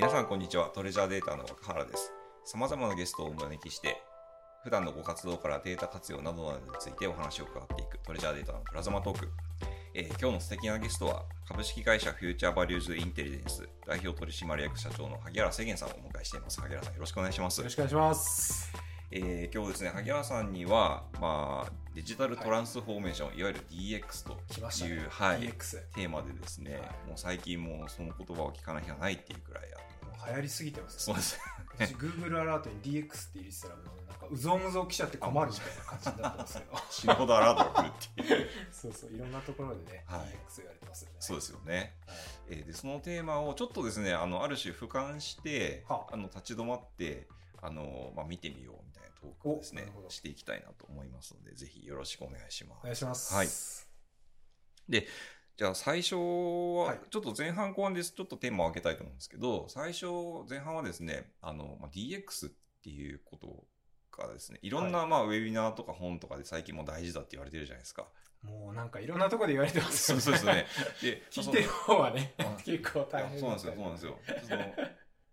皆さんこんにちは。トレジャーデータの若原です。様々なゲストをお招きして普段のご活動からデータ活用などなどについてお話を伺っていくトレジャーデータのプラズマトーク、えー今日の素敵なゲストは株式会社フューチャーバリューズインテリジェンス代表取締役社長の萩原世源さんをお迎えしています。萩原さんよろしくお願いします。よろしくお願いします。えー今日ですね萩原さんには、まあ、デジタルトランスフォーメーション、い、わゆる DX という、はい。テーマでですね、はい。もう最近もうその言葉を聞かない日はないっていう流行りすぎてますそうです私 Google アラートに DX って入れてたらもうなんかうぞうむぞう来ちゃって困るみたいな感じになってますけど 死ぬほどアラートが来るっていう。そうそういろんなところでね、はい。DX 言われてますよね。そうですよね、はい。えーでそのテーマをちょっとですねあのある種俯瞰して、はあ。あの立ち止まってあの、まあ、見てみようみたいなトークをですねしていきたいなと思いますのでぜひよろしくお願いします。お願いします。はいじゃあ最初ははい。ちょっと前半後半ですちょっとテーマを開けたいと思うんですけど最初前半はですねあの、まあ、DX っていうことがですねいろんな、まあ、ウェビナーとか本とかで最近も大事だって言われてるじゃないですか。もうなんかいろんなところで言われてます。そうよねそうですね。で聞いてる方はねあ結構大変そうなんですよ、そうなんですよ。その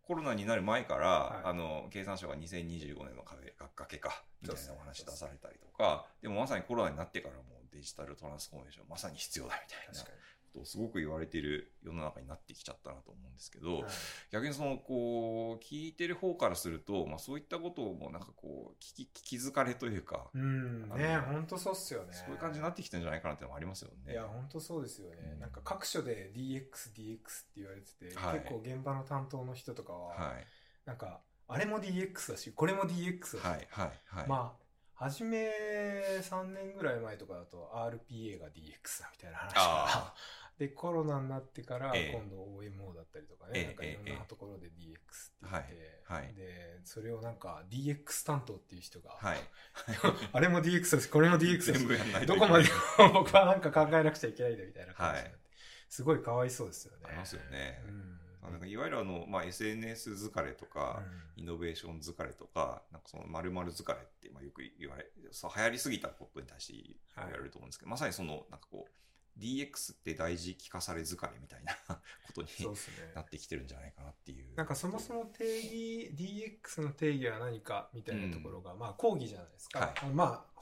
コロナになる前から、はい。あの経産省が2025年の壁が崖かみたいなお話出されたりとか、でもまさにコロナになってからもデジタルトランスフォーメーションまさに必要だみたいなことをすごく言われている世の中になってきちゃったなと思うんですけど、に、はい。逆にそのこう聞いてる方からすると、まあ、そういったことをもうなんかこう聞き聞きづれというか、うん。ね本当そうっすよね。そういう感じになってきてるんじゃないかなっていうのもありますよね。いや本当そうですよね、うん。なんか各所で DXDX って言われてて、はい。結構現場の担当の人とかは、はい。なんかあれも DX だしこれも DX だし、はいはいはい。まあ初め3年ぐらい前とかだと RPA が DX だみたいな話あが でコロナになってからええ。今度 OMO だったりとかね、ええなんかいろんええなところで DX って言って、はいはい。でそれをなんか DX 担当っていう人が、はい。あれも DX だしこれも DX だしどこまでも 僕はなんか考えなくちゃいけないんだみたいな感じになって、はい。すごいかわいそうですよね。ありますよね。うんあなんかいわゆるあの、まあ、SNS 疲れとか、イノベーション疲れとか、なんかその〇〇疲れって、まあ、よく言われ、そう流行りすぎたことに対して言われると思うんですけど、まさにその、なんかこう、DX って大事聞かされ疲れみたいな ことにね。なってきてるんじゃないかなっていう。なんかそもそも定義 DX の定義は何かみたいなところが、まあ講義じゃないですか、はい。まあ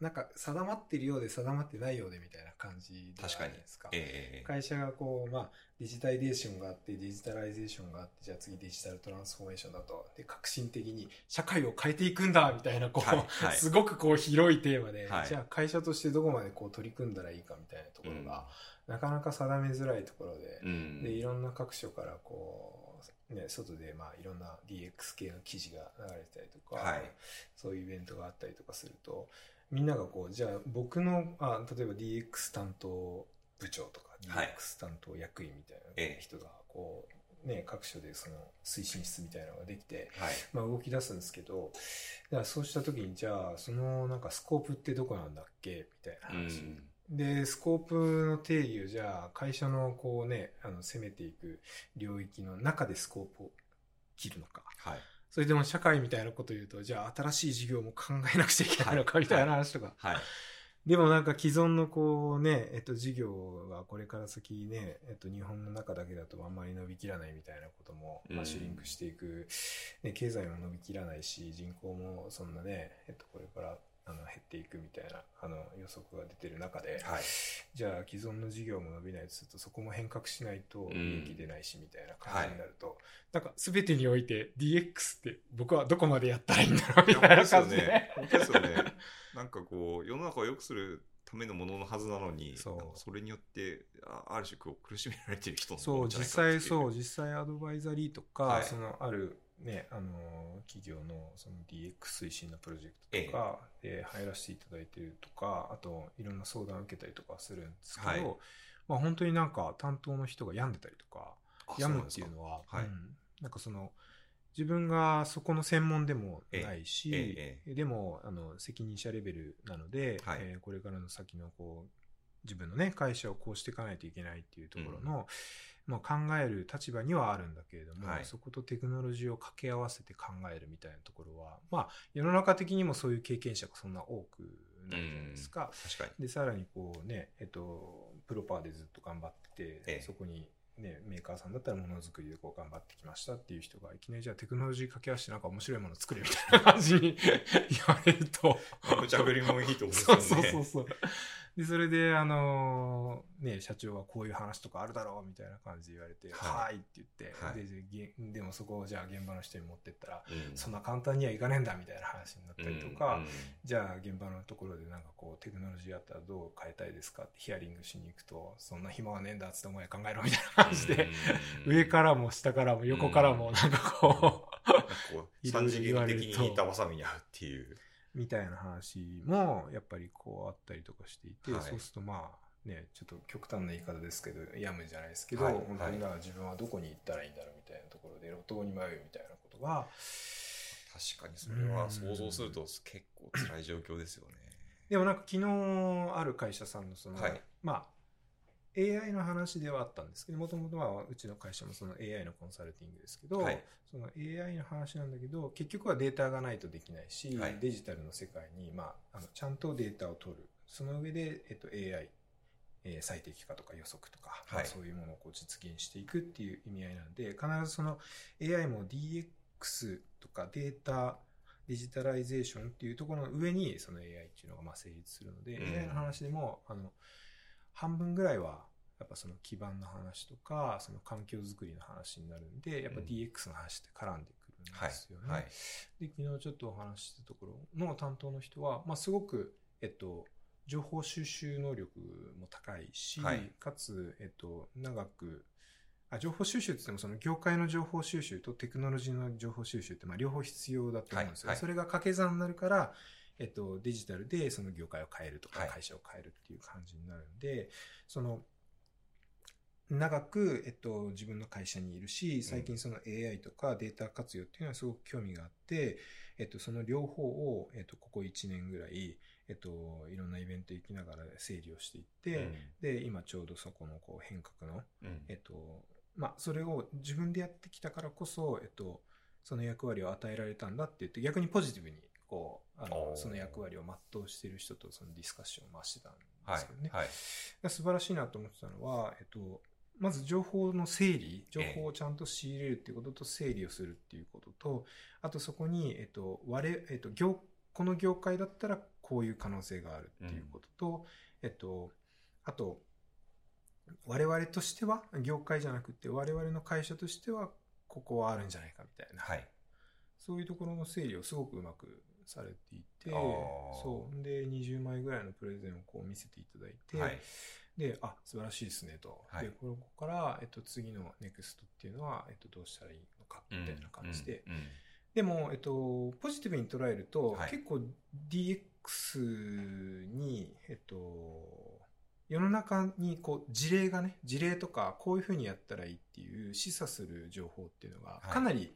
なんか定まってるようで定まってないようでみたいな感じじ確かにゃないですか。ええ。会社がこう、まあ、デジタイゼーションがあってデジタライゼーションがあってじゃあ次デジタルトランスフォーメーションだと。で革新的に社会を変えていくんだみたいなこう、はいはい。すごくこう広いテーマで、はい。じゃあ会社としてどこまでこう取り組んだらいいかみたいなところが、なかなか定めづらいところで、うん。でいろんな各所からこう、ね、外でまあいろんな DX 系の記事が流れてたりとか、はい。そういうイベントがあったりとかするとみんながこうじゃあ僕のあ例えば DX 担当部長とかはい DX 担当役員みたいええな人がこう、ね、各所でその推進室みたいなのができて、はい。まあ、動き出すんですけどだからそうした時にじゃあそのなんかスコープってどこなんだっけ？みたいなうん話。で、スコープの定義をじゃあ会社のこうね、あの攻めていく領域の中でスコープを切るのか。はい。それでも社会みたいなこと言うと、じゃあ新しい事業も考えなくちゃいけないのかみたいな話とか。はい。でもなんか既存のこうね、えっと事業がこれから先ね、えっと日本の中だけだとあんまり伸びきらないみたいなことも、まあ、うんシュリンクしていく、ね、経済も伸びきらないし、人口もそんなね、えっとこれからあの減っていくみたいなあの予測が出てる中で、はい。じゃあ既存の事業も伸びないとするとそこも変革しないと利益出ないしみたいな感じになると、なんか全てにおいて DX って僕はどこまでやったらいいんだろうみたいな感じで。本当ですよね。なんかこう、世の中を良くするためのもののはずなのに、それによって、あある種苦しめられてる人そう実際そう実際アドバイザリーとか、はいそのあるねあの企業のその DX 推進のプロジェクトとかで入らせていただいてるとかあといろんな相談を受けたりとかするんですけど、はい。まあ本当になんか担当の人が病んでたりとかあ病むっていうのははい。うん。なんかその自分がそこの専門でもないし、ええでもあの責任者レベルなので、はい。えーこれからの先のこう自分のね会社をこうしていかないといけないっていうところの、まあ、考える立場にはあるんだけれども、はいそことテクノロジーを掛け合わせて考えるみたいなところは、まあ、世の中的にもそういう経験者がそんな多くないじゃないですか。確かに。でさらにこうね、えっと、プロパーでずっと頑張ってて、ええそこにね、メーカーさんだったらものづくりでこう頑張ってきましたっていう人がいきなりじゃあテクノロジー掛け合わせてなんか面白いもの作れみたいな感じに言われると 無茶ぶりもいいと思うんですそうよね。そうそうそう。で、それで、あのね、社長はこういう話とかあるだろうみたいな感じで言われて、ははいい、って言って、はい。ででもそこをじゃあ現場の人に持ってったら、うん。そんな簡単にはいかねえんだみたいな話になったりとか、うん。じゃあ現場のところでなんかこうテクノロジーあったらどう変えたいですか？ってヒアリングしに行くと、そんな暇はねえんだっつってお前考えろみたいな感じで、うん。上からも下からも横からもなんかこう、なんかこう 三次元的に板挟みに合うっていう。みたいな話もやっぱりこうあったりとかしていて、はい。そうするとまあねちょっと極端な言い方ですけどやむじゃないですけど、はい本当にだから自分はどこに行ったらいいんだろうみたいなところで路頭に迷うみたいなことが確かにそれは想像すると結構辛い状況ですよね。でもなんか昨日ある会社さんのその、はい。まあ AI の話ではあったんですけどもともとはうちの会社もその AI のコンサルティングですけど、はい。その AI の話なんだけど結局はデータがないとできないし、はい。デジタルの世界に、まあ、あのちゃんとデータを取る。その上で、えっと、AI、えー最適化とか予測とか、まあはい。そういうものをこう実現していくっていう意味合いなんで必ずその AI も DX とかデータデジタライゼーションっていうところの上にその AI っていうのがまあ成立するので、うん。AI の話でもあの半分ぐらいはやっぱその基盤の話とかその環境づくりの話になるんでやっぱうん。DX の話って絡んでくるんはいですよね。はいで昨日ちょっとお話ししたところの担当の人は、まあ、すごく、えっと、情報収集能力も高いし、はい。かつ、えっと、長くあ情報収集って言ってもその業界の情報収集とテクノロジーの情報収集ってまあ両方必要だと思うんですよ、はいはいそれが掛け算になるから、えっと、デジタルでその業界を変えるとかはい。会社を変えるっていう感じになるんで、その長く、えっと、自分の会社にいるし、最近その AI とかデータ活用っていうのはすごく興味があって、えっと、その両方を、えっと、ここ1年ぐらい、えっと、いろんなイベント行きながら整理をしていって、で、今ちょうどそこのこう変革の、うんうん。えっと、まあ、それを自分でやってきたからこそ、えっと、その役割を与えられたんだって言って、逆にポジティブに、こう、あのその役割を全うしている人とそのディスカッションを回してたんではいすけどね。はい素晴らしいなと思ってたのは、えっと、まず情報の整理、情報をちゃんと仕入れるっていうことと整理をするっていうことと、あとそこに、えっと、我々、えっと、業、この業界だったらこういう可能性があるっていうことと、えっと、あと、我々としては、業界じゃなくて、我々の会社としては、ここはあるんじゃないかみたいな、はい。そういうところの整理をすごくうまくされていて、そう。で、20枚ぐらいのプレゼンをこう見せていただいて、はいで、あ、素晴らしいですねと。はいで、ここから、えっと、次のネクストっていうのは、えっと、どうしたらいいのか、みたいな感じで。うんうんでも、えっと、ポジティブに捉えると、はい結構 DX に、えっと、世の中にこう事例がね、事例とか、こういうふうにやったらいいっていう示唆する情報っていうのが、はいかなり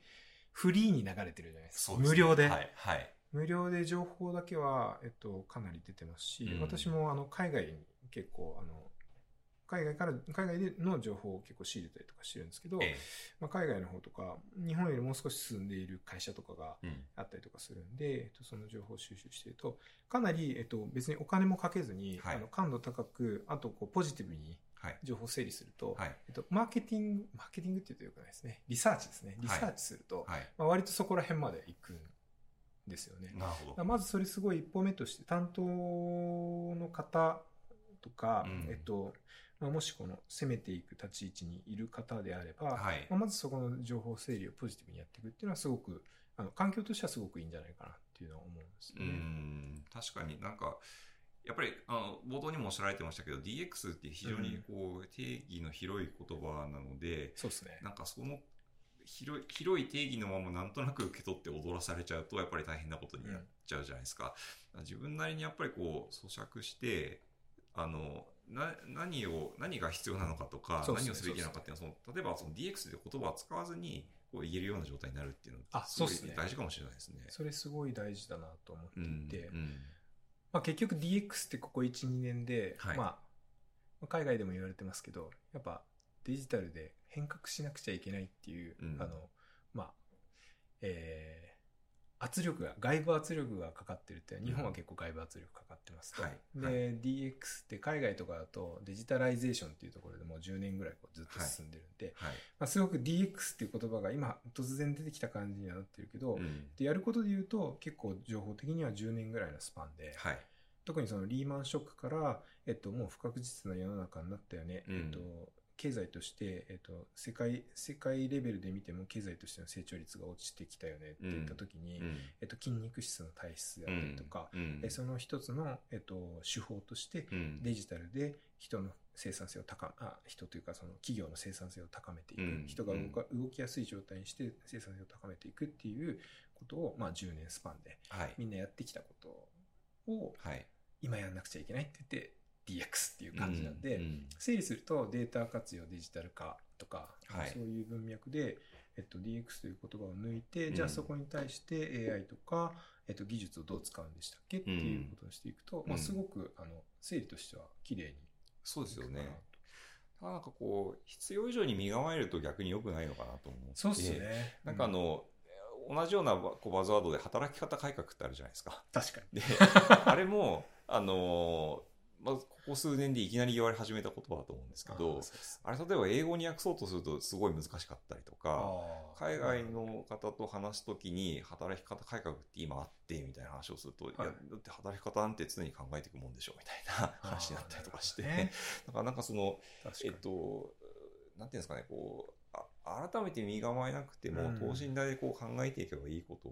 フリーに流れてるじゃないですか。すね無料で。はいはい無料で情報だけは、えっと、かなり出てますし、うん。私もあの海外に結構あの海外から海外での情報を結構仕入れたりとかしてるんですけど、えまあ、海外の方とか日本よりもう少し進んでいる会社とかがえうん。あったりとかするんで、えっと、その情報を収集しているとかなり、えっと、別にお金もかけずに、はい。あの感度高くあとこうポジティブにはい。情報を整理すると、はい。えっと、マーケティングマーケティングって言うとよくないですね。リサーチですね。リサーチすると、はい。まあ、割とそこら辺まで行くんですよね。なるほどまずそれすごい一歩目として担当の方とか、うんえっとまあ、もしこの攻めていく立ち位置にいる方であれば、はいまあ、まずそこの情報整理をポジティブにやっていくっていうのはすごくあの環境としてはすごくいいんじゃないかなっていうのは思うんですね。ん確かになんかやっぱりあの冒頭にもおっしゃられてましたけど DX って非常にこう定義の広い言葉なので、そうですね。なんかその広い広い定義のままなんとなく受け取って踊らされちゃうとやっぱり大変なことになっちゃうじゃないですか。自分なりにやっぱりこう咀嚼してあのな何を何が必要なのかとか、ね何をすべきなのかっていうのはその例えばその DX で言葉を使わずにこう言えるような状態になるっていうのあはすごいそうですね。大事かもしれないですね。それすごい大事だなと思ってうんいて、うん。まあ、結局 DX ってここ1、2年で、はい。まあ、海外でも言われてますけど、やっぱデジタルで変革しなくちゃいけないっていう、うん。あの、まあ、えー圧力が、外部圧力がかかってるって、日本は結構外部圧力かかってますと。はい。で、はい DX って海外とかだとデジタライゼーションっていうところでもう10年ぐらいこうずっと進んでるんで、はい。まあ、すごく DX っていう言葉が今突然出てきた感じにはなってるけど、うん。でやることで言うと結構情報的には10年ぐらいのスパンで、はい。特にそのリーマンショックから、えっと、もう不確実な世の中になったよね、うん。えっと、経済として、えっと、世界世界レベルで見ても経済としての成長率が落ちてきたよねって言った時に、うん。えっと、筋肉質の体質であったりとか、うん。えその一つの、えっと、手法としてうん。デジタルで人の生産性を高あ人というかその企業の生産性を高めていく、うん。人が動か動きやすい状態にして生産性を高めていくっていうことを、まあ、10年スパンではい。みんなやってきたことをはい。今やんなくちゃいけないって言って DX っていう感じなんで、うんうん整理するとデータ活用デジタル化とか、はいそういう文脈で、えっと、DX という言葉を抜いて、うんじゃあそこに対して AI とか、えっと、技術をどう使うんでしたっけっていうことをしていくと、うんまあ、すごくあの整理としては綺麗にそうですよねな。んかこう、必要以上に身構えると逆に良くないのかなと思って。そうっすね。なんかあの、同じようなこうバズワードで働き方改革ってあるじゃないですか。確かに。で、あれも、あの、まずここ数年でいきなり言われ始めた言葉だと思うんですけどあれ例えば英語に訳そうとするとすごい難しかったりとか、海外の方と話すときに働き方改革って今あってみたいな話をすると、い、や、だって働き方なんて常に考えていくもんでしょみたいな話になったりとかして、ね。だからなんかその、えっと、なんていうんですかね、こう、あ改めて身構えなくても、うん。等身大でこう考えていけばいいこと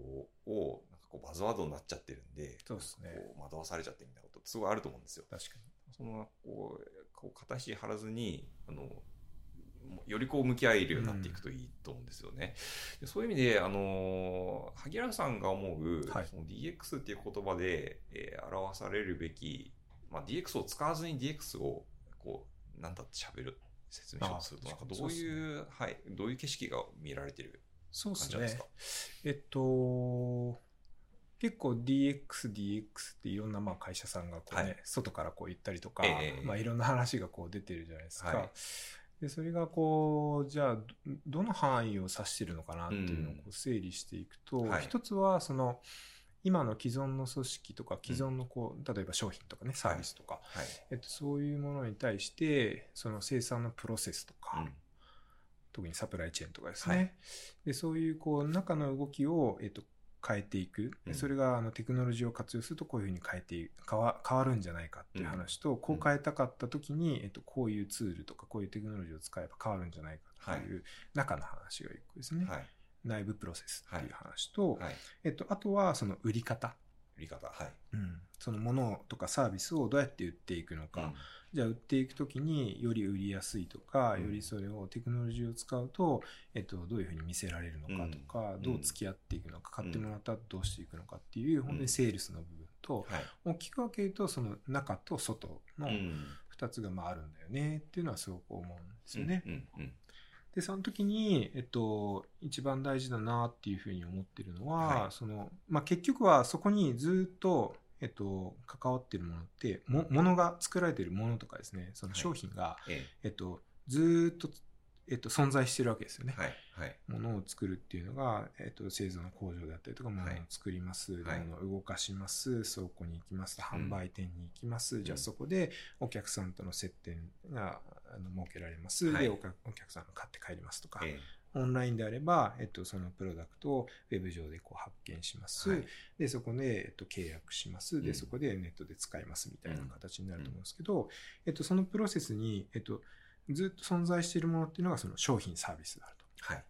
を、なんかこうバズワードになっちゃってるんで、そうですね。惑わされちゃってみたいすごいあると思うんですよ。確かに。その、こう、こう形張らずに、あの、よりこう向き合えるようになっていくといいと思うんですよね。でそういう意味で、あの、萩原さんが思う、はいその DX っていう言葉で、えー表されるべき、まあ、DX を使わずに DX を、こう、なんだって喋る、説明しようとすると、あなんかどそういう、はい、どういう景色が見られてるそうですね感じなんですか？えっと、結構 DX、DX っていろんなまあ会社さんがこうね、はい。外からこう言ったりとか、ええまあいろんな話がこう出てるじゃないですか。はい。で、それがこう、じゃあど、どの範囲を指してるのかなっていうのをこう整理していくと、はい。一つはその、今の既存の組織とか既存のこう、例えば商品とかね、サービスとか、はい。えっと、そういうものに対して、その生産のプロセスとか、うん。特にサプライチェーンとかですね。はい。でそういうこう中の動きを、えっと、変えていく、うん。それがあのテクノロジーを活用するとこういうふうに変えてい変わ変わるんじゃないかっていう話と、こう変えたかった時に、えっと、こういうツールとかこういうテクノロジーを使えば変わるんじゃないかっていう中の話が一個ですね、はい。内部プロセスっていう話と、はい。えっと、あとはその売り方、売り方。はい。うん、そのものとかサービスをどうやって売っていくのか、うん。じゃあ売っていくときにより売りやすいとか、うん。よりそれをテクノロジーを使うと、えっと、どういうふうに見せられるのかとか、うん。どう付き合っていくのか、買ってもらったらどうしていくのかっていう、本当にセールスの部分と、はい。大きく分けると、その中と外のうん。2つがまああるんだよねっていうのはすごく思うんですよね。うん。うんで、その時に、えっと、一番大事だなっていうふうに思ってるのは、はい。その、まあ、結局はそこにずっと、えっと、関わってるものって、も、ものが作られてるものとかですね、そのはい。商品が、ええ。っと、ずーっと、えっと、存在してるわけですよね。えはい。はい。ものを作るっていうのが、えっと、製造の工場であったりとか、ものをはい作ります、はい。ものを動かします、倉庫に行きます、販売店に行きます、じゃあうんそこでお客さんとの接点があの設けられます、はい。でお客お客さんが買って帰りますとか、えオンラインであれば、えっと、そのプロダクトをウェブ上でこう発見します。はい。で、そこで、えっと、契約します。で、うん。そこでネットで使いますみたいな形になると思うんですけど、えっと、そのプロセスに、えっと、ずっと存在しているものっていうのがその商品サービスであると。はい。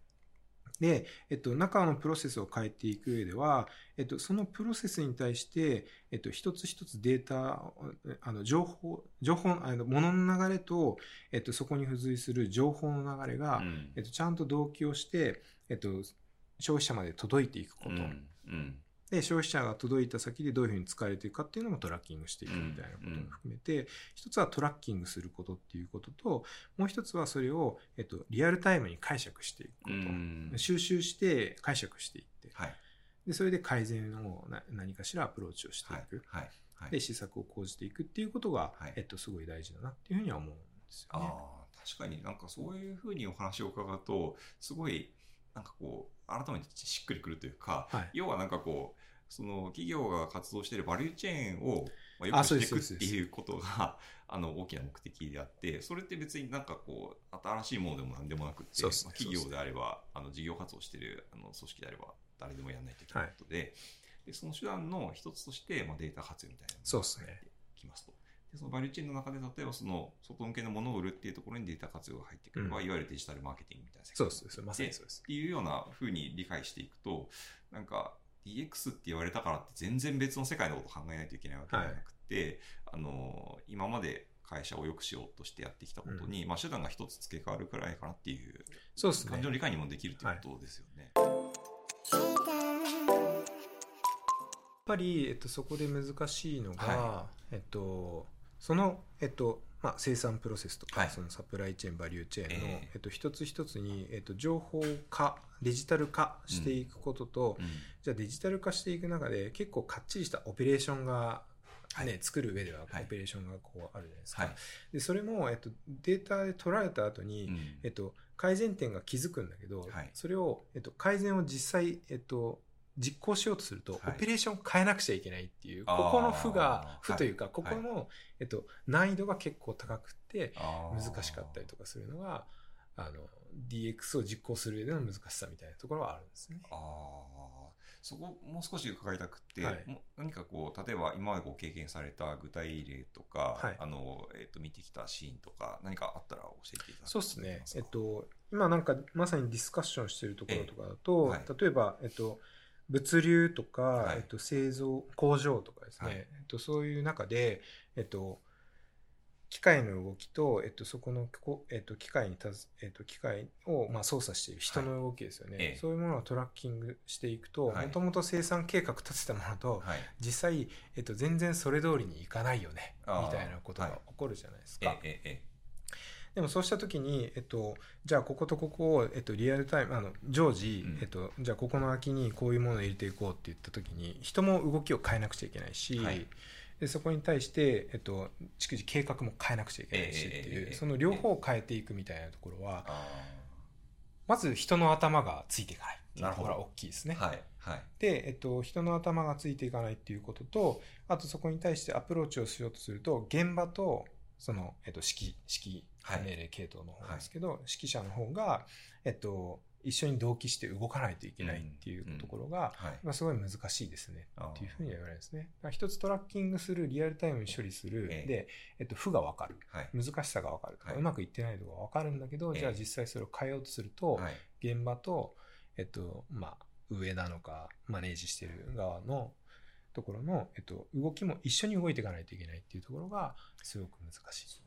で、えっと、中のプロセスを変えていく上では、えっと、そのプロセスに対して、えっと、一つ一つデータ、あの、情報、情報、あの、物の流れと、えっと、そこに付随する情報の流れが、うんえっと、ちゃんと同期をして、えっと、消費者まで届いていくこと。うんうんで、消費者が届いた先でどういうふうに使われていくかっていうのもトラッキングしていくみたいなことも含めて、一つはトラッキングすることっていうことと、もう一つはそれを、えっと、リアルタイムに解釈していくこうんと。収集して解釈していって、はい。で、それで改善をな何かしらアプローチをしていはいく。。はい。はいで、施策を講じていくっていうことが、はいえっと、すごい大事だなっていうふうには思うんですよね。ああ、確かになんかそういうふうにお話を伺うと、すごい、なんかこう、改めてしっくりくるというか、はい。要はなんかこう、その企業が活動しているバリューチェーンを、まあ、よくしていくっていうことが、あの、大きな目的であって、それって別になんかこう、新しいものでも何でもなくて、企業であれば、あの、事業活動しているあの組織であれば、誰でもやらないといけないことで、で、その手段の一つとして、まあ、データ活用みたいなのがそうですね入ってきますと。で、そのバリューチェーンの中で、例えばその、外向けのものを売るっていうところにデータ活用が入ってくれば、うん。いわゆるデジタルマーケティングみたいな世界そうです。まさにそうです。っ。ていうような風に理解していくと、なんか DX って言われたからって全然別の世界のことを考えないといけないわけではなくて、あの、今まで会社を良くしようとしてやってきたことに、まあ手段が一つ付け替わるくらいかなっていう。そうですね。感情。理解にもできるっていうことですよね。やっぱり、えっと、そこで難しいのが、はえっと、その、えっと、まあ、生産プロセスとか、はい。そのサプライチェーン、バリューチェーンの、ええ。えっと、一つ一つに、えっと、情報化、デジタル化していくことと、うん。じゃあデジタル化していく中で結構かっちりしたオペレーションが、ねはい。作る上でははい。オペレーションがこうあるじゃないですか。はい。でそれも、えっと、データで取られた後に、うん。えっと、改善点が気づくんだけど、はい。それを、えっと、改善を実際、えっと、実行しようとすると、はい。オペレーションを変えなくちゃいけないっていう、ここの負が、負というか、はい。ここの、えっと、難易度が結構高くて、難しかったりとかするのが、あの、DX を実行する上での難しさみたいなところはあるんですね。ああ、そこもう少し伺いたくて、はい。何かこう、例えば今までこう経験された具体例とか、はい。あの、えっ、と、見てきたシーンとか、何かあったら教えていただけますそうですね。えっと、今なんかまさにディスカッションしてるところとかだと、ええ。はい。例えば、えっと、物流とか、はい。えっと、製造、工場とかですね、はい。えっと、そういう中で、えっと、機械の動きと、えっと、そこの、こえっと、機械にたず、えっと、機械を、まあ、操作している人の動きですよね。ええ。そういうものをトラッキングしていくと、はい。もともと生産計画立てたものと、はい。実際、えっと、全然それ通りにいかないよね、みたいなことがはい。起こるじゃないですえか。え、えでもそうしたときに、えっと、じゃあこことここを、えっと、リアルタイム、あの、常時、うんえっと、じゃあここの空きにこういうものを入れていこうって言ったときに、人も動きを変えなくちゃいけないし、はいでそこに対して、えっと、逐次計画も変えなくちゃいけないしっていう、ええええその両方を変えていくみたいなところは、あまず人の頭がついていかないっていうが大きいですね。あはい。はい。で、えっと、人の頭がついていかないっていうことと、あとそこに対してアプローチをしようとすると、現場と、その、えっと、指揮、指はい揮命令系統の方ですけど、指揮者の方が、えっと、一緒に同期して動かないといけないっていうところが、はい。まあ、すごい難しいですね。っていうふうには言われるんですね。一つトラッキングする、リアルタイムに処理する、ええで、えっと、負がわかる。はい。難しさがわかるとか、はいうまくいってないとかわかるんだけど、ええじゃあ実際それを変えようとすると、はい。現場と、えっと、まあ、上なのか、マネージしてる側のところの、えっと、動きも一緒に動いていかないといけないっていうところが、すごく難しい。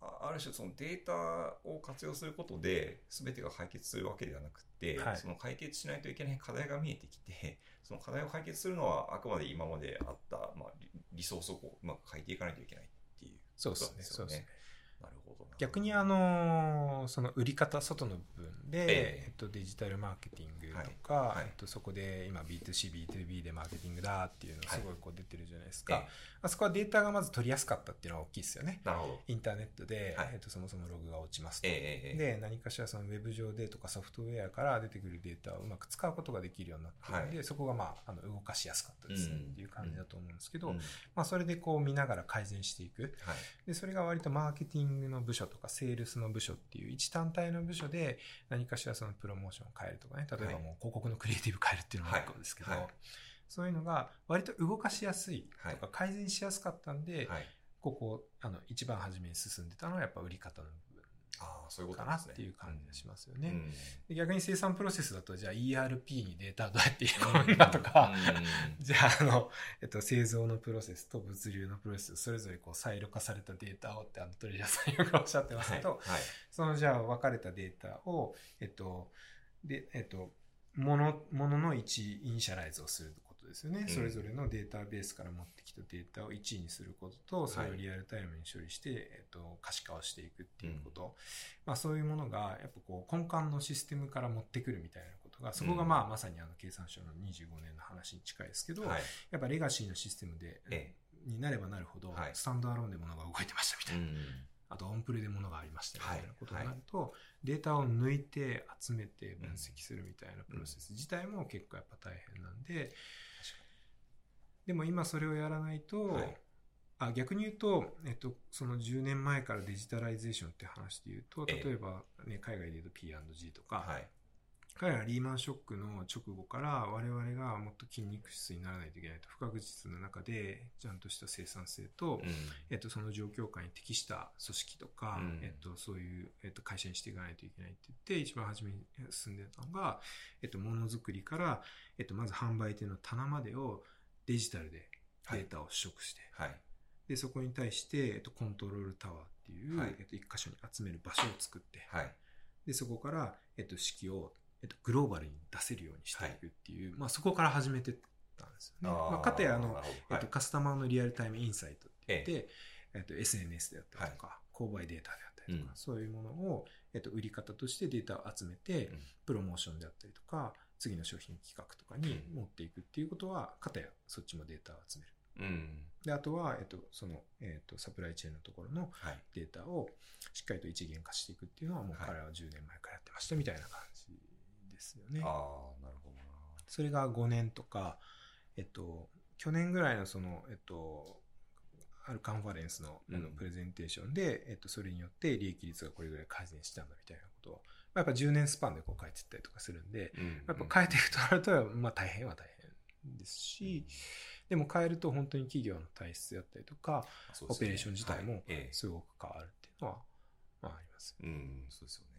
あ、る種そのデータを活用することで全てが解決するわけではなくて、はいその解決しないといけない課題が見えてきて、その課題を解決するのはあくまで今まであった、まあ、リリソースをこううまく変えていかないといけないっていうそうですね。ことなんですよねそうですね。。なるほどな。逆にあのその売り方、外の部分で、えええっと、デジタルマーケティングとか、はいはいえっと、そこで今 B2C、B2B でマーケティングだっていうのがすごいこう出てるじゃないですか。えあそこはデータがまず取りやすかったっていうのは大きいですよね。なるほど。インターネットで、はいえっと、そもそもログが落ちますと。ええええで、何かしらそのウェブ上でとかソフトウェアから出てくるデータをうまく使うことができるようになってるんで、はいそこがまあ、あの動かしやすかったですねうんっていう感じだと思うんですけど、うんまあそれでこう見ながら改善していく。はい。で、それが割とマーケティングの部署とかセールスの部署っていう一単体の部署で何かしらそのプロモーションを変えるとかね、例えばもう広告のクリエイティブ変えるっていうのも一個ですけど、はい。はいそういうのが割と動かしやすいはい。とか改善しやすかったんで、はい。ここ、あの、一番初めに進んでたのはやっぱ売り方の部ああ、そういうことなんですね。っていう感じがしますよね。うんで逆に生産プロセスだと、じゃあ ERP にデータをどうやって入れ込むんだとか、うん じゃあ、あの、えっと、製造のプロセスと物流のプロセス、それぞれこう、サイロ化されたデータをって、あの、トレジャーさんよくおっしゃってますけど、はいはいその、じゃあ、分かれたデータを、えっと、で、えっと、もの、ものの1イニシャライズをすることですよね。うん。それぞれのデータベースから持ってきたデータを1位にすることと、それをリアルタイムに処理して、えっと、可視化をしていくっていうこと。まあ、そういうものが、やっぱこう、根幹のシステムから持ってくるみたいなことが、そこがまあ、まさにあの、経産省の25年の話に近いですけど、はい。やっぱレガシーのシステムで、えになればなるほど、はい。スタンドアローンで物が動いてましたみたいな。うんあとオンプレで物がありましたみたいなことになると、データを抜いて集めて分析するみたいなプロセス自体も結構やっぱ大変なんで、でも今それをやらないと、はい。あ逆に言うと、えっと、その10年前からデジタライゼーションって話で言うと、ええ。例えば、ね、海外で言うと P&G とか、はい。彼らはリーマンショックの直後から我々がもっと筋肉質にならないといけないと不確実な中でちゃんとした生産性と、うん。えっと、その状況下に適した組織とか、うん。えっと、そういう、えっと、会社にしていかないといけないって言って一番初めに進んでたのが、えっと、ものづくりから、えっと、まず販売店の棚までをデジタルでデータを取得して、はい。でそこに対して、えっと、コントロールタワーっていう、はい。えっと、一箇所に集める場所を作って、はい。でそこから、えっと、式を、えっと、グローバルに出せるようにしていくっていう、まあ、そこから始めてたんですよね。まあ、かたやあの、えっと、はい。カスタマーのリアルタイムインサイトって言って、えっと、SNS であったりとか、購買データであったりとか、うん。そういうものを、えっと、売り方としてデータを集めて、うん。プロモーションであったりとか、次の商品企画とかに持っていくっていうことは、かたやそっちもデータを集める。うん。で、あとは、えっと、その、えっと、サプライチェーンのところのはい。データをしっかりと一元化していくっていうのは、もうはい彼は10年前からやってましたみたいな感じですよね。ああ、なるほどな。それが5年とか、えっと、去年ぐらいのその、えっと、あるカンファレンスのあのうんプレゼンテーションで、えっと、それによって利益率がこれぐらい改善したんだみたいなことを、まあやっぱ10年スパンでこう書いていったりとかするんで、うんやっぱ変えていくとなると、まあ大変は大変ですし、でも変えると本当に企業の体質であったりとか、ね。オペレーション自体もすごく変わるっていうのは、まああります。うん、そうですよね。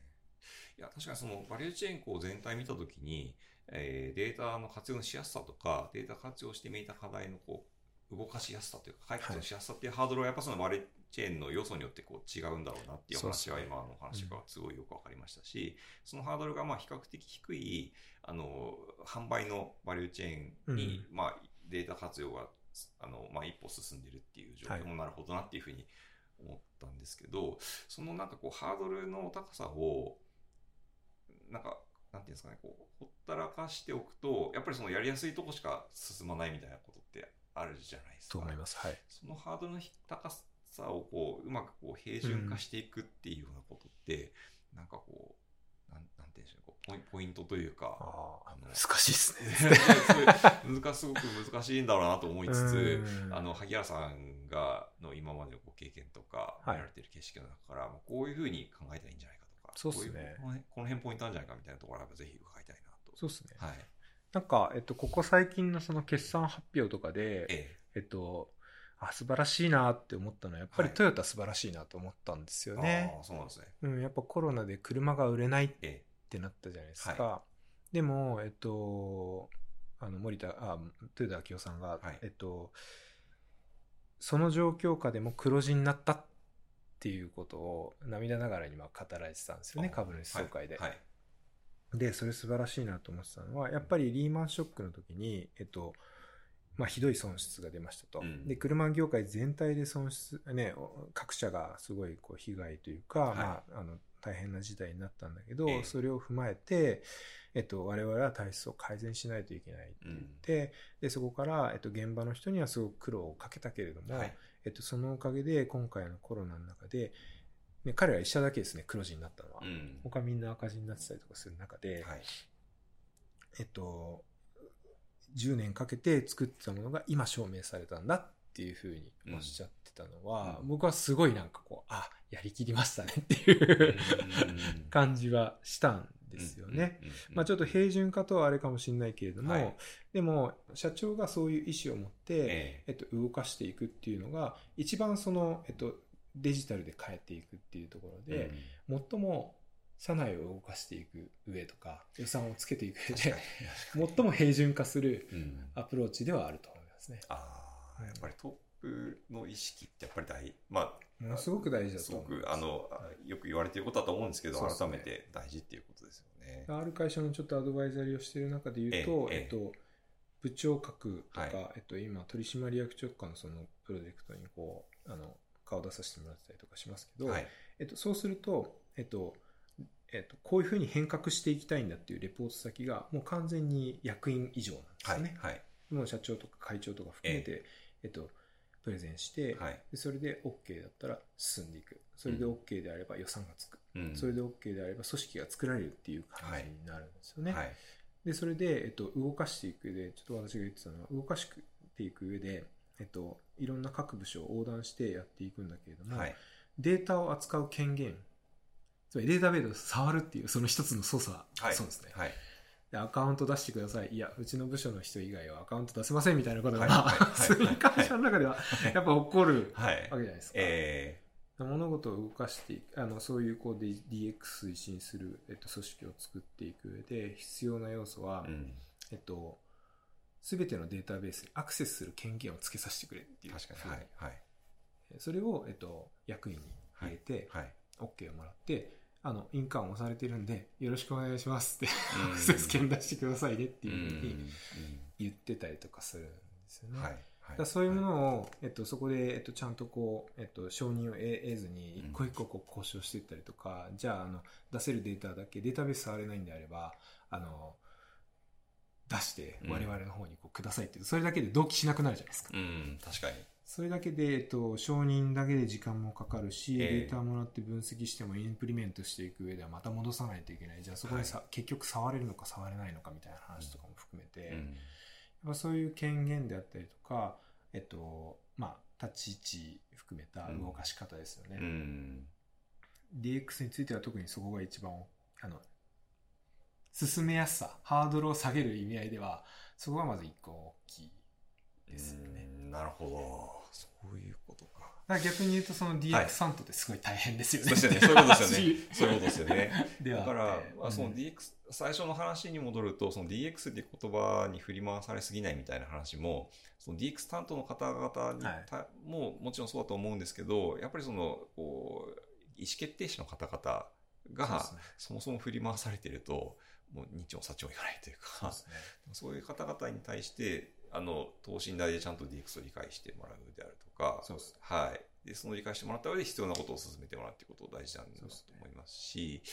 いや、確かにそのバリューチェーンこう全体見たときに、えーデータの活用のしやすさとか、データ活用してみた課題のこう動かしやすさというか、解決のしやすさっていうハードルはやっぱそのバリチェーンの要素によってこう違うんだろうなっていう話は今の話がすごいよくわかりましたし、そのハードルがまあ比較的低い、あの、販売のバリューチェーンに、まあデータ活用が、あの、まあ一歩進んでるっていう状況もなるほどなっていうふうに思ったんですけど、そのなんかこう、ハードルの高さを、なんか、なんていうんですかね、こう、ほったらかしておくと、やっぱりそのやりやすいとこしか進まないみたいなことってあるじゃないですか。と思います。はい。そのハードルの高さをこう、うまくこう、平準化していくっていうようなことって、なんかこう、なんなんていうんでしょうねこうポイン、ポイントというか、あの難しいですね。難すごく難しいんだろうなと思いつつ、うんあの、萩原さんが、の今までのご経験とか、はい見られてる景色の中から、もうこういうふうに考えたらいいんじゃないかとか、そうっすねこいうこの辺ポイントなんじゃないかみたいなところは、ぜひ伺いたいなと。そうですね。はい。なんか、えっと、ここ最近のその決算発表とかで、ええっと、あ、素晴らしいなって思ったのは、やっぱりはいトヨタ素晴らしいなと思ったんですえよねあ。あ、そうなんですね。うん、やっぱコロナで車が売れないっえてなったじゃないですか。でも、えっと、あの、森田、あ、豊田明夫さんが、はいえっと、その状況下でも黒字になったっていうことを涙ながらにまあ語られてたんですえよね、株主総会で。はい。はいで、それ素晴らしいなと思ってたのは、やっぱりリーマンショックの時に、えっと、まあ、ひどい損失が出ましたと。うんで、車業界全体で損失、ね、お各社がすごいこう被害というか、はいまあ、あの、大変な事態になったんだけど、ええそれを踏まえて、えっと、我々は体質を改善しないといけないって言って、で、そこから、えっと、現場の人にはすごく苦労をかけたけれども、はい。えっと、そのおかげで今回のコロナの中で、ね、彼ら一社だけですね、黒字になったのは。うん。他みんな赤字になってたりとかする中で、はい。えっと、10年かけて作ってたものが今証明されたんだっていうふうにおっしゃってたのは、うん僕はすごいなんかこう、あ、やりきりましたねっていううん感じはしたんですよね。。うんまあちょっと平準化とはあれかもしれないけれども、はい。でも社長がそういう意思を持って、ええ。っと、動かしていくっていうのが一番その、えっと、デジタルで変えていくっていうところえで、最も社内を動かしていく上とか予算をつけていく上でに。最も平準化するうんアプローチではあると思いますね。ああ、やっぱりトップの意識ってやっぱり大、まあ、ものすごく大事だすごと思います。く、あの、よく言われていることだと思うんですけど、改めて大事っていうことですよね。ある会社のちょっとアドバイザリーをしている中で言うと、えええっと、部長格とか、はいえっと、今、取締役直下のそのプロジェクトにこう、あの、顔出させてもらってたりとかしますけど、はい。えっと、そうすると、えっと、えっと、こういうふうに変革していきたいんだっていうレポート先が、もう完全に役員以上なんですはい。よね。はい。もう社長とか会長とか含めて、えっと、プレゼンして、はい。でそれで OK だったら進んでいく。それで OK であれば予算がつく。うんそれで OK であれば組織が作られるっていう感じになるんですよね。はい。で、それで、えっと、動かしていく上で、ちょっと私が言ってたのは、動かしていく上で、えっと、いろんな各部署を横断してやっていくんだけれども、はい。データを扱う権限、つまりデータベースを触るっていう、その一つの操作、はい。そうですね。はい。でアカウント出してください。いや、うちの部署の人以外はアカウント出せませんみたいなことが、はいはいはい そういう会社の中ではやっぱ起こるはいわけ。じゃないですか。え物事を動かしていく、あの、そういうこうで DX 推進する、えっと、組織を作っていく上で必要な要素は、ー、うん。えっと、すべてのデータベースにアクセスする権限をつけさせてくれっていう。確かに。はい。はい。それを、えっと、役員に入れて、はい。OK をもらって、あの、印鑑を押されてるんで、よろしくお願いしますって、うんアクセス権出してくださいねってうん。いうふうにうん言ってたりとかするんですよね。はい。だそういうものを、えっと、そこで、えっと、ちゃんとこう、えっと、承認を得得ずに、一個一個こう交渉していったりとか、じゃあ、あの、出せるデータだけ、データベース触れないんであれば、あの、出してうん我々の方にこうくださいっていう、それだけで同期しなくなるじゃないですか。うん。確かに。それだけで、えっと、承認だけで時間もかかるし、ええデータもらって分析してもインプリメントしていく上ではまた戻さないといけない。じゃあそこでさ、結局触れるのか触れないのかみたいな話とかも含めて、うん。やっぱそういう権限であったりとか、えっと、まあ、立ち位置含めた動かし方ですよね。うん。DX については特にそこが一番、あの、進めやすさ、ハードルを下げる意味合いでは、そこがまず一個大きいですよね。うんなるほど。そういうことか。だから逆に言うと、そのはい DX サントってすごい大変ですよね。そうですよね。そういうことですよね 話。そういうことですよね。だから、まあそのうん DX、最初の話に戻ると、その DX っていう言葉に振り回されすぎないみたいな話も、その DX 担当の方々にはいた、ももちろんそうだと思うんですけど、やっぱりその、こう、意思決定者の方々が、そもそも振り回されてると、もう日朝社長いかないというか、そうね。そういう方々に対して、あの、等身大でちゃんと DX を理解してもらうであるとか、そうですね。はい。で、その理解してもらった上で必要なことを進めてもらうっていうことが大事なんだと思いますし、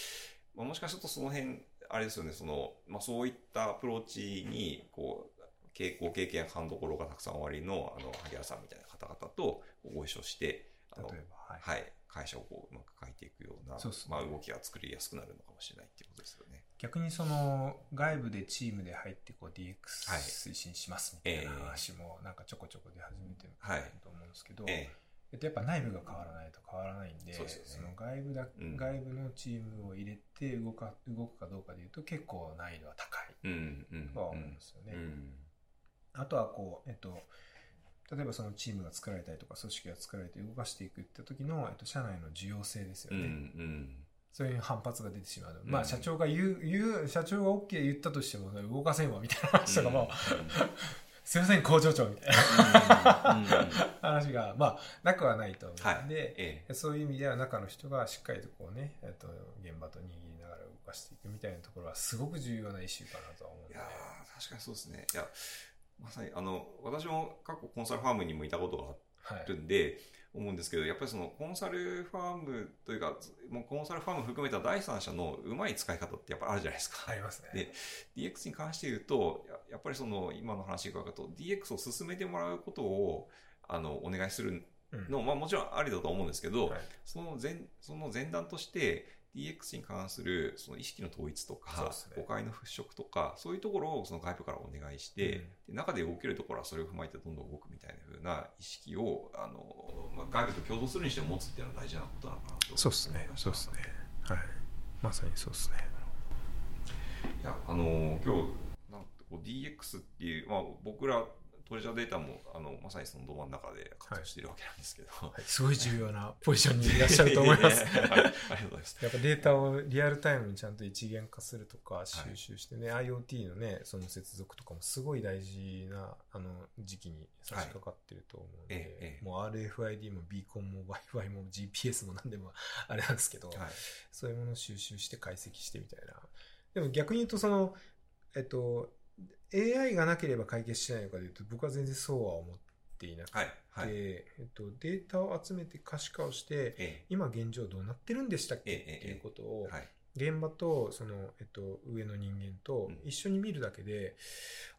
まあ、もしかするとその辺、あれですよね、その、まあ、そういったアプローチに、こう、経ご経験や勘どころがたくさんおありの、あの、萩原さんみたいな方々とご一緒して、あの例えば、はい。はい、会社をこう、うまく書いていくような、そうまあ、動きが作りやすくなるのかもしれないっていうことですよね。逆にその外部でチームで入ってこう DX はい推進しますみたいな話もなんかちょこちょこ出始めてるはいと思うんですけど、ええっと、やっぱ内部が変わらないと変わらないんで、その外部だ、うん外部のチームを入れて動か動くかどうかでいうと結構難易度は高いえうん、うん。とは思うんですよね。うん。あとはこう、えっと、例えばそのチームが作られたりとか組織が作られて動かしていくって時の、えっと、社内の需要性ですようん、うね。ん。そういう反発が出てしまう。うんまあ社長が言う、言う、社長が OK 言ったとしても、動かせんわみたいな話とかも、すいません、工場長みたいな話が、まあ、なくはないと思はいうんで、えそういう意味では中の人がしっかりとこうね、えっと、現場と握りながら動かしていくみたいなところはすごく重要なイシューかなとは思うんでえいや。ー確かにそうですね。いや、まさに、あの、私も過去コンサルファームにもいたことがはいあるんで、思うんですけど、やっぱりそのコンサルファームというか、もうコンサルファーム含めた第三者のうまい使い方ってやっぱあるじゃないですか。ありますね。で DX に関して言うと、ややっぱりその今の話が伺うと、DX を進めてもらうことを、あの、お願いするうんの、まあもちろんありだと思うんですけど、はいその前、その前段として、DX に関するその意識の統一とか誤解の払拭とか、そういうところをその外部からお願いして、で中で動けるところはそれを踏まえてどんどん動くみたいな風な意識を、あの、まあ、外部と共同するにしても持つっていうのは大事なことなのかなと。そうですね。そうですね。はい。まさにそうですね。いや、あの、今日、なんてこう DX っていう、まあ僕らトレジャーデータも、あの、まさにそのど真ん中で活動しているわけなんですけど。はいすごい重要なポジションにいらっしゃると思います。はいありがとうございます。やっぱデータをリアルタイムにちゃんと一元化するとか収集してね、IoT のねその接続とかもすごい大事なあの時期に差し掛かってると思うんで、はいええええもう RFID もビーコンも Wi-Fi も GPS も何でもあれなんですけど、はい。そういうものを収集して解析してみたいなでも逆に言うとそのえっと AI がなければ解決しないのかというと僕は全然そうは思っていなくて、はい。はい。えっと、データを集めて可視化をしてえ今現状どうなってるんでしたっけ？ええええっていうことをえはい。現場とその、えっと、上の人間とうん。一緒に見るだけで、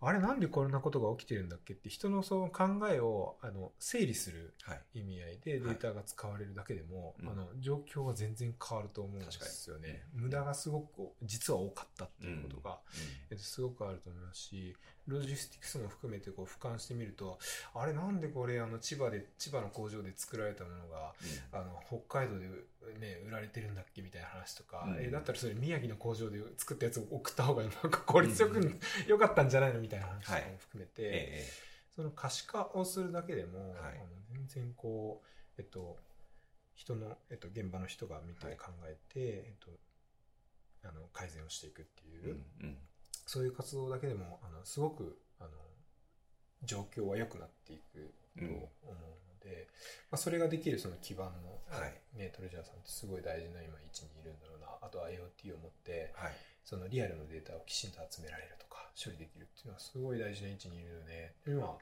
あれなんでこんなことが起きてるんだっけって人のその考えをあの整理するはい。意味合いでデータが使われるだけでも、うん。あの状況が全然変わると思うんですよね。無駄がすごく実は多かったっていうことが、えっと、すごくあると思いますしロジスティクスも含めてこう俯瞰してみるとあれなんでこれあの千葉で千葉の工場で作られたものがあの北海道で、ね、売られてるんだっけみたいな話とか、うんえだったらそれ宮城の工場で作ったやつを送った方がなんか効率よく、うんよかったんじゃないのみたいな話とかも含めて、えその可視化をするだけでも、はい。あの全然こう、えっと、人の、えっと、現場の人が見てはい考えて、えっと、あの改善をしていくってえいう、うんうんそういう活動だけでもあのすごくあの状況は良くなっていくと思うので、まあ、それができるその基盤の、はい。ね、トレジャーさんってすごい大事な今位置にいるんだろうな。あとは IoT を持ってはい。そのリアルのデータをきちんと集められるとか処理できるっていうのはすごい大事な位置にいるよね今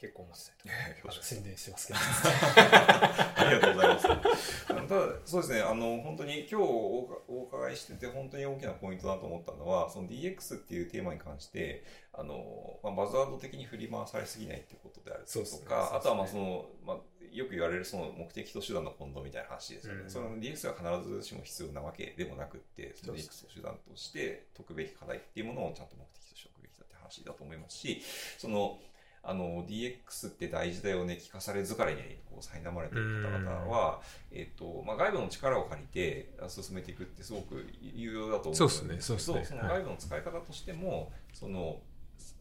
結構思ってたりと。かいやいやあの宣伝してますけど。ありがとうございます。ただ、そうですね、あの、本当に今日おお伺いしてて、本当に大きなポイントだと思ったのは、その DX っていうテーマに関して、あの、まあ、バズワード的に振り回されすぎないっていうことであるとそうですね。か、あとはまあ、その、まあ、よく言われるその目的と手段の混同みたいな話ですよね。うんその DX が必ずしも必要なわけでもなくって、その DX を手段として解くべき課題っていうものをちゃんと目的としておくべきだって話だと思いますし、その、あの DX って大事だよね聞かされ疲れにこう苛まれている方々は、えっとまあ、外部の力を借りてあ進めていくってすごく有用だと思うんそうっすねそうっすね。その外部の使い方としても、その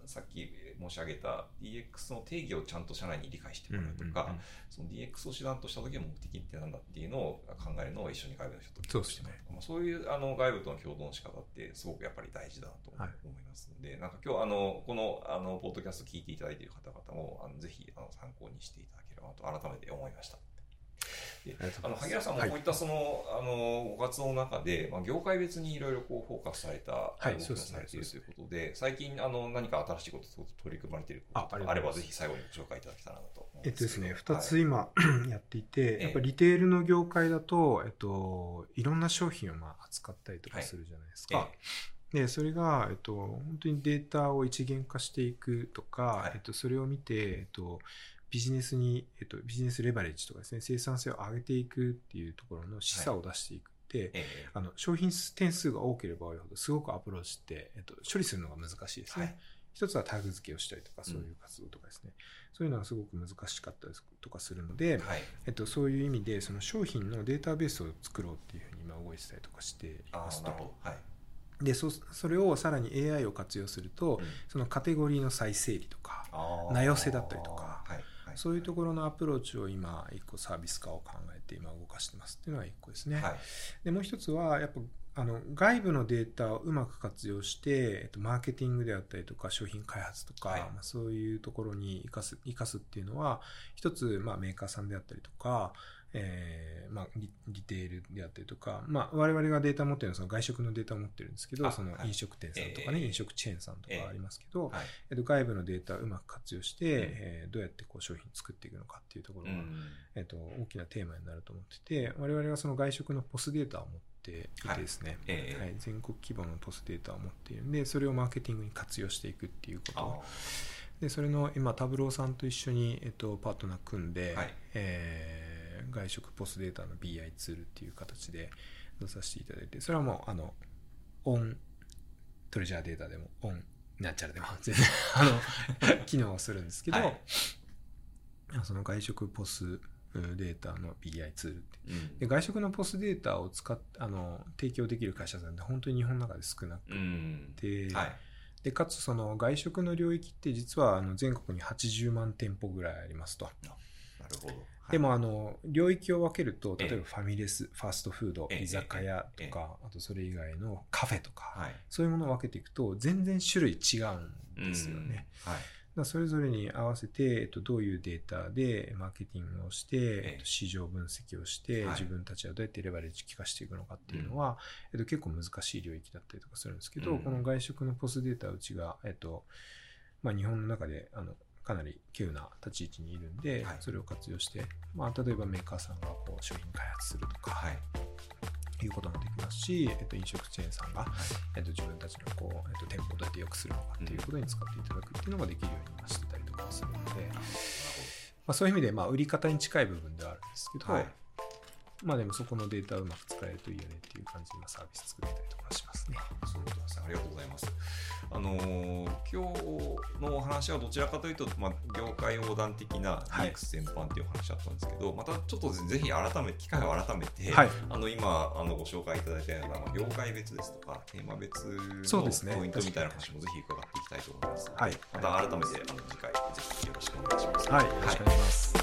さっき申し上げた DX の定義をちゃんと社内に理解してもらうとか、その DX を手段とした時の目的ってなんだっていうのを考えるのを一緒に外部の人と協力してもらうとか、まあ、そういうあの外部との共同の仕方ってすごくやっぱり大事だなと思はいいますので、なんか今日あのこのあのポッドキャスト聞いていただいている方々もあのぜひあの参考にしていただければと改めて思いました。であの萩原さんもこういったその、あのご活動の中で、まあ、業界別にいろいろこうフォーカスされたはいそうですね。されているということで、最近あの何か新しいことと取り組まれていることあれば、ぜひ最後にご紹介いただけたらなとえっとですね、けど。2つ今 やっていて、えやっぱりリテールの業界だと、えっと、いろんな商品をまあ扱ったりとかするじゃないですか。はいで、それが、えっと、本当にデータを一元化していくとか、はい。えっと、それを見て、えっと、ビジネスに、えっと、ビジネスレバレッジとかですね、生産性を上げていくっていうところの示唆を出していくって、ええ。あの商品点数が多ければ多いほど、すごくアプローチって、えっと、処理するのが難しいですね。はい。一つはタグ付けをしたりとか、そういう活動とかですね。そういうのがすごく難しかったりとかするので、はい、えっと、そういう意味で、その商品のデータベースを作ろうっていうふうに今動いてたりとかしていあますと。はい。でそ、それをさらに AI を活用すると、そのカテゴリーの再整理とか、名寄せだったりとかはいはい、そういうところのアプローチを今、一個サービス化を考えて今動かしてますっていうのが一個ですね。はい。で、もう一つは、やっぱ、あの外部のデータをうまく活用して、えっと、マーケティングであったりとか商品開発とか、はい。まあ、そういうところに生かす生かすっていうのは一つ、まあ、メーカーさんであったりとか、えーまあ、リリテールであったりとか、まあ、我々がデータ持ってるのはその外食のデータを持ってるんですけどあそのはい。飲食店さんとかね、ええ飲食チェーンさんとかありますけど、はい。えっと、外部のデータをうまく活用して、うん。えーどうやってこう商品作っていくのかっていうところが、うん。えっと、大きなテーマになると思ってて、我々はその外食のポスデータを持っていてですね、はい。ええはい。全国規模のポスデータを持っているんで、それをマーケティングに活用していくっていうこあと。で、それの今、タブローさんと一緒に、えっと、パートナー組んで、はい。えー外食ポスデータの BI ツールっていう形で出させていただいて、それはもう、あの、オン、トレジャーデータでも、オン、なんちゃらでも、全然、あの、機能はするんですけど、はい。その外食ポスデータの BI ツールって。うん。で外食のポスデータを使っあの提供できる会社さんって本当に日本の中で少なくうん。て、はい。でかつその外食の領域って実はあの全国に80万店舗ぐらいありますと、なるほど、はい。でもあの領域を分けるとええ。例えばファミレス、ファーストフード、ええ居酒屋とか、あとそれ以外のカフェとか、はい。そういうものを分けていくと全然種類違うんですよね、うんはい。それぞれに合わせて、えっと、どういうデータでマーケティングをして、えっと、市場分析をして、はい。自分たちはどうやってレバレッジ効かしていくのかっていうのは、えっと、結構難しい領域だったりとかするんですけど、うん。この外食のポスデータはうちが、えっとまあ、日本の中であのかなり稀有な立ち位置にいるんで、はい。それを活用して、まあ、例えばメーカーさんがこう商品開発するとか、はい。いうこともできますし、えっと、飲食チェーンさんが、えっと、自分たちのこう、えっと、店舗をどうやって良くするのかっていうことに使っていただくっていうのができるようにしてたりとかするので、まあ、そういう意味で、まあ、売り方に近い部分ではあるんですけど、はい。まあでもそこのデータをうまく使えるといいよねっていう感じで今サービス作れたりとかしますね。そういうことですね。ありがとうございます。あのー今日のお話はどちらかというと、まあ、業界横断的なはい DX 全般っていうお話だったんですけど、またちょっとぜひ改め機会を改めて、はいあの今あのご紹介いただいたような業界別ですとかテーマ別のポイントみたいな話もぜひ伺っていきたいと思いますので、はいまた改めてあの次回ぜひよろしくお願いします。はい、よろしくお願いします。